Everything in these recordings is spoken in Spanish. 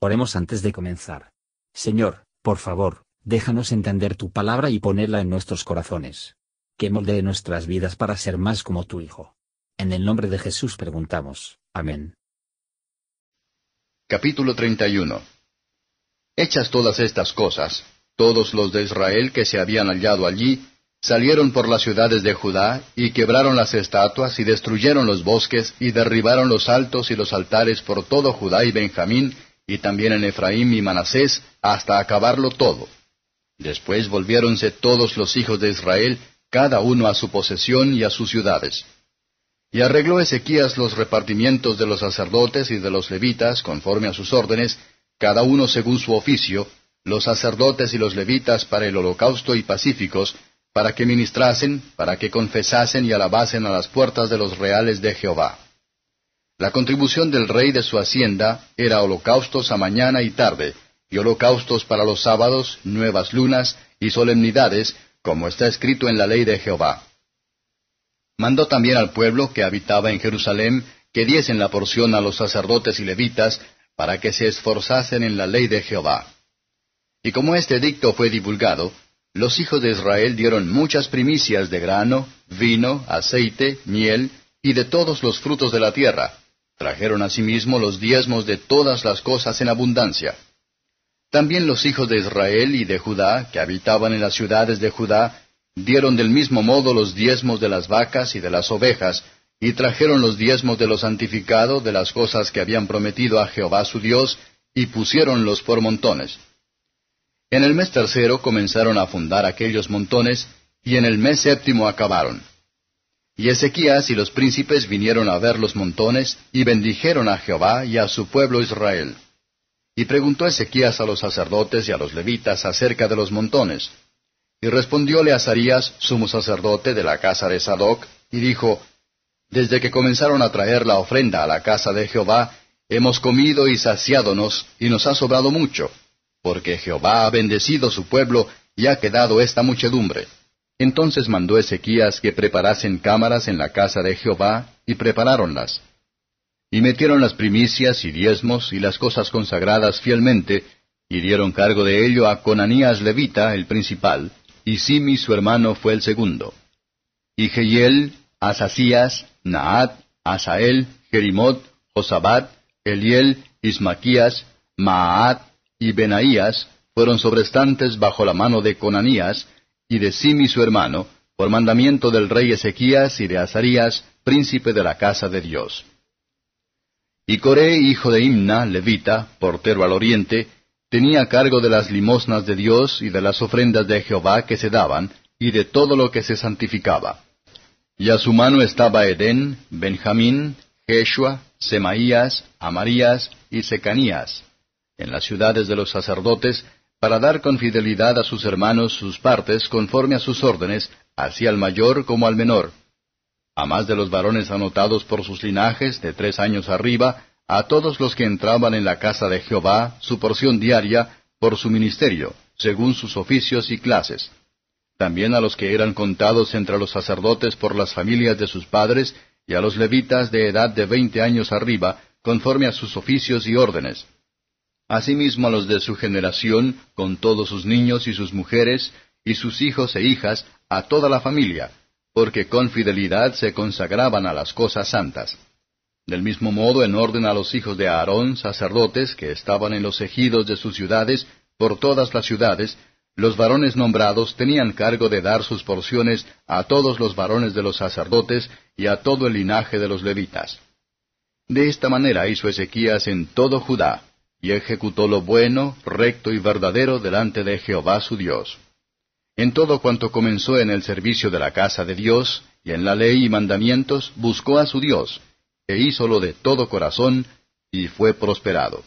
Oremos antes de comenzar. Señor, por favor, déjanos entender tu palabra y ponerla en nuestros corazones. Que moldee nuestras vidas para ser más como tu Hijo. En el nombre de Jesús preguntamos. Amén. Capítulo 31 Hechas todas estas cosas, todos los de Israel que se habían hallado allí, salieron por las ciudades de Judá, y quebraron las estatuas, y destruyeron los bosques, y derribaron los altos y los altares por todo Judá y Benjamín, y también en Efraín y Manasés, hasta acabarlo todo. Después volviéronse todos los hijos de Israel, cada uno a su posesión y a sus ciudades. Y arregló Ezequías los repartimientos de los sacerdotes y de los levitas, conforme a sus órdenes, cada uno según su oficio, los sacerdotes y los levitas para el holocausto y pacíficos, para que ministrasen, para que confesasen y alabasen a las puertas de los reales de Jehová. La contribución del rey de su hacienda era holocaustos a mañana y tarde, y holocaustos para los sábados, nuevas lunas y solemnidades, como está escrito en la ley de Jehová. Mandó también al pueblo que habitaba en Jerusalén que diesen la porción a los sacerdotes y levitas, para que se esforzasen en la ley de Jehová. Y como este dicto fue divulgado, los hijos de Israel dieron muchas primicias de grano, vino, aceite, miel, y de todos los frutos de la tierra, Trajeron asimismo los diezmos de todas las cosas en abundancia. También los hijos de Israel y de Judá, que habitaban en las ciudades de Judá, dieron del mismo modo los diezmos de las vacas y de las ovejas, y trajeron los diezmos de lo santificado de las cosas que habían prometido a Jehová su Dios, y pusiéronlos por montones. En el mes tercero comenzaron a fundar aquellos montones, y en el mes séptimo acabaron. Y Ezequías y los príncipes vinieron a ver los montones, y bendijeron a Jehová y a su pueblo Israel. Y preguntó Ezequías a los sacerdotes y a los levitas acerca de los montones. Y respondióle Azarías, sumo sacerdote de la casa de Sadoc, y dijo, Desde que comenzaron a traer la ofrenda a la casa de Jehová, hemos comido y saciádonos, y nos ha sobrado mucho, porque Jehová ha bendecido su pueblo, y ha quedado esta muchedumbre. Entonces mandó Ezequías que preparasen cámaras en la casa de Jehová, y preparáronlas. Y metieron las primicias y diezmos y las cosas consagradas fielmente, y dieron cargo de ello a Conanías levita, el principal, y Simi su hermano fue el segundo. Y Jehiel, Asasías, Naat, Asael, Jerimot, Josabat, Eliel, Ismaquías, Maat y Benaías fueron sobrestantes bajo la mano de Conanías, y de Simi su hermano, por mandamiento del rey Ezequías y de Azarías, príncipe de la casa de Dios. Y Coré, hijo de Imna, levita, portero al oriente, tenía cargo de las limosnas de Dios y de las ofrendas de Jehová que se daban, y de todo lo que se santificaba. Y a su mano estaba Edén, Benjamín, Jeshua, Semaías, Amarías y Secanías, en las ciudades de los sacerdotes, para dar con fidelidad a sus hermanos sus partes conforme a sus órdenes, así al mayor como al menor. A más de los varones anotados por sus linajes de tres años arriba, a todos los que entraban en la casa de Jehová, su porción diaria, por su ministerio, según sus oficios y clases. También a los que eran contados entre los sacerdotes por las familias de sus padres, y a los levitas de edad de veinte años arriba, conforme a sus oficios y órdenes asimismo a los de su generación, con todos sus niños y sus mujeres, y sus hijos e hijas, a toda la familia, porque con fidelidad se consagraban a las cosas santas. Del mismo modo, en orden a los hijos de Aarón, sacerdotes, que estaban en los ejidos de sus ciudades, por todas las ciudades, los varones nombrados tenían cargo de dar sus porciones a todos los varones de los sacerdotes y a todo el linaje de los levitas. De esta manera hizo Ezequías en todo Judá, y ejecutó lo bueno, recto y verdadero delante de Jehová su Dios. En todo cuanto comenzó en el servicio de la casa de Dios, y en la ley y mandamientos, buscó a su Dios, e hízolo de todo corazón, y fue prosperado.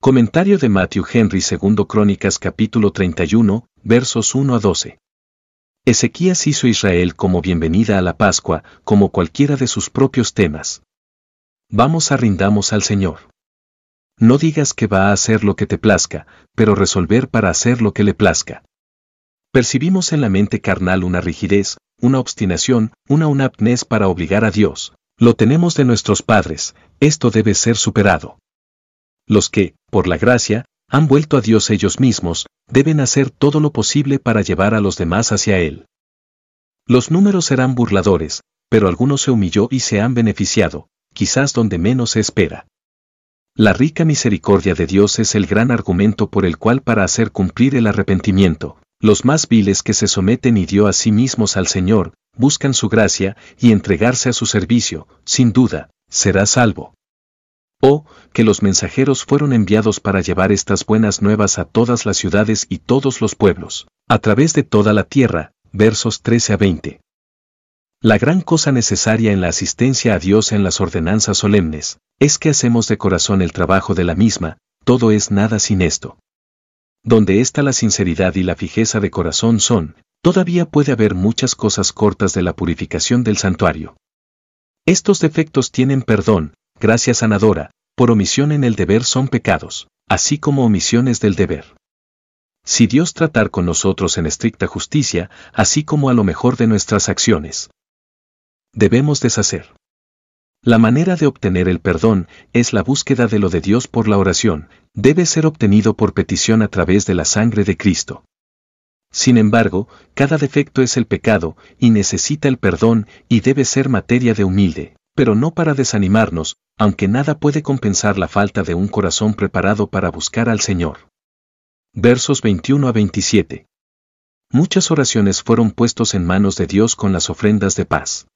Comentario de Matthew Henry II Crónicas capítulo 31, versos 1 a 12. Ezequías hizo Israel como bienvenida a la Pascua, como cualquiera de sus propios temas. Vamos a rindamos al Señor. No digas que va a hacer lo que te plazca, pero resolver para hacer lo que le plazca. Percibimos en la mente carnal una rigidez, una obstinación, una unapnés para obligar a Dios. Lo tenemos de nuestros padres, esto debe ser superado. Los que, por la gracia, han vuelto a Dios ellos mismos, deben hacer todo lo posible para llevar a los demás hacia Él. Los números serán burladores, pero algunos se humilló y se han beneficiado, quizás donde menos se espera. La rica misericordia de Dios es el gran argumento por el cual para hacer cumplir el arrepentimiento, los más viles que se someten y dio a sí mismos al Señor, buscan su gracia y entregarse a su servicio, sin duda, será salvo. O, que los mensajeros fueron enviados para llevar estas buenas nuevas a todas las ciudades y todos los pueblos, a través de toda la tierra, versos 13 a 20. La gran cosa necesaria en la asistencia a Dios en las ordenanzas solemnes, es que hacemos de corazón el trabajo de la misma, todo es nada sin esto. Donde está la sinceridad y la fijeza de corazón son, todavía puede haber muchas cosas cortas de la purificación del santuario. Estos defectos tienen perdón, gracia sanadora, por omisión en el deber son pecados, así como omisiones del deber. Si Dios tratar con nosotros en estricta justicia, así como a lo mejor de nuestras acciones. Debemos deshacer. La manera de obtener el perdón es la búsqueda de lo de Dios por la oración, debe ser obtenido por petición a través de la sangre de Cristo. Sin embargo, cada defecto es el pecado, y necesita el perdón, y debe ser materia de humilde, pero no para desanimarnos, aunque nada puede compensar la falta de un corazón preparado para buscar al Señor. Versos 21 a 27. Muchas oraciones fueron puestos en manos de Dios con las ofrendas de paz.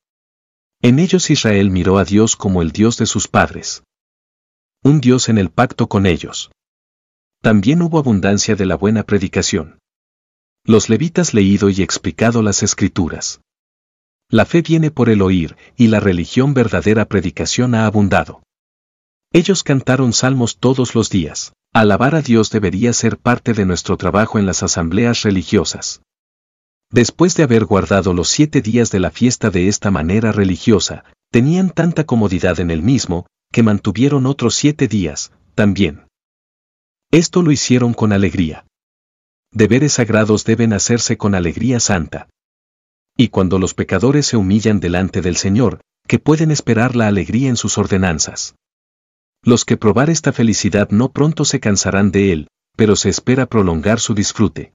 En ellos Israel miró a Dios como el Dios de sus padres. Un Dios en el pacto con ellos. También hubo abundancia de la buena predicación. Los levitas leído y explicado las escrituras. La fe viene por el oír, y la religión verdadera predicación ha abundado. Ellos cantaron salmos todos los días. Alabar a Dios debería ser parte de nuestro trabajo en las asambleas religiosas. Después de haber guardado los siete días de la fiesta de esta manera religiosa, tenían tanta comodidad en el mismo, que mantuvieron otros siete días, también. Esto lo hicieron con alegría. Deberes sagrados deben hacerse con alegría santa. Y cuando los pecadores se humillan delante del Señor, que pueden esperar la alegría en sus ordenanzas. Los que probar esta felicidad no pronto se cansarán de él, pero se espera prolongar su disfrute.